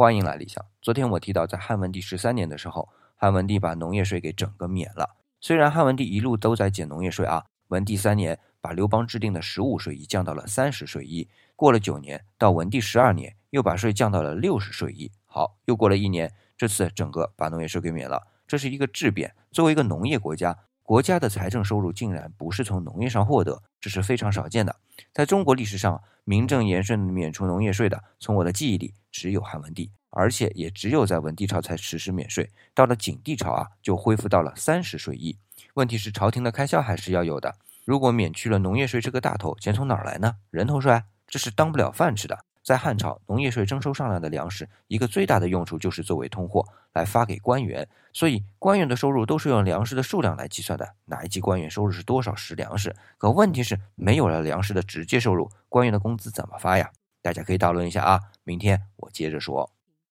欢迎来理想。昨天我提到，在汉文帝十三年的时候，汉文帝把农业税给整个免了。虽然汉文帝一路都在减农业税啊，文帝三年把刘邦制定的十五税一降到了三十税一，过了九年，到文帝十二年又把税降到了六十税一。好，又过了一年，这次整个把农业税给免了，这是一个质变。作为一个农业国家，国家的财政收入竟然不是从农业上获得，这是非常少见的。在中国历史上，名正言顺免除农业税的，从我的记忆里只有汉文帝，而且也只有在文帝朝才实施免税。到了景帝朝啊，就恢复到了三十税一。问题是朝廷的开销还是要有的，如果免去了农业税这个大头，钱从哪儿来呢？人头税，这是当不了饭吃的。在汉朝，农业税征收上来的粮食，一个最大的用处就是作为通货来发给官员，所以官员的收入都是用粮食的数量来计算的。哪一级官员收入是多少石粮食？可问题是，没有了粮食的直接收入，官员的工资怎么发呀？大家可以讨论一下啊，明天我接着说。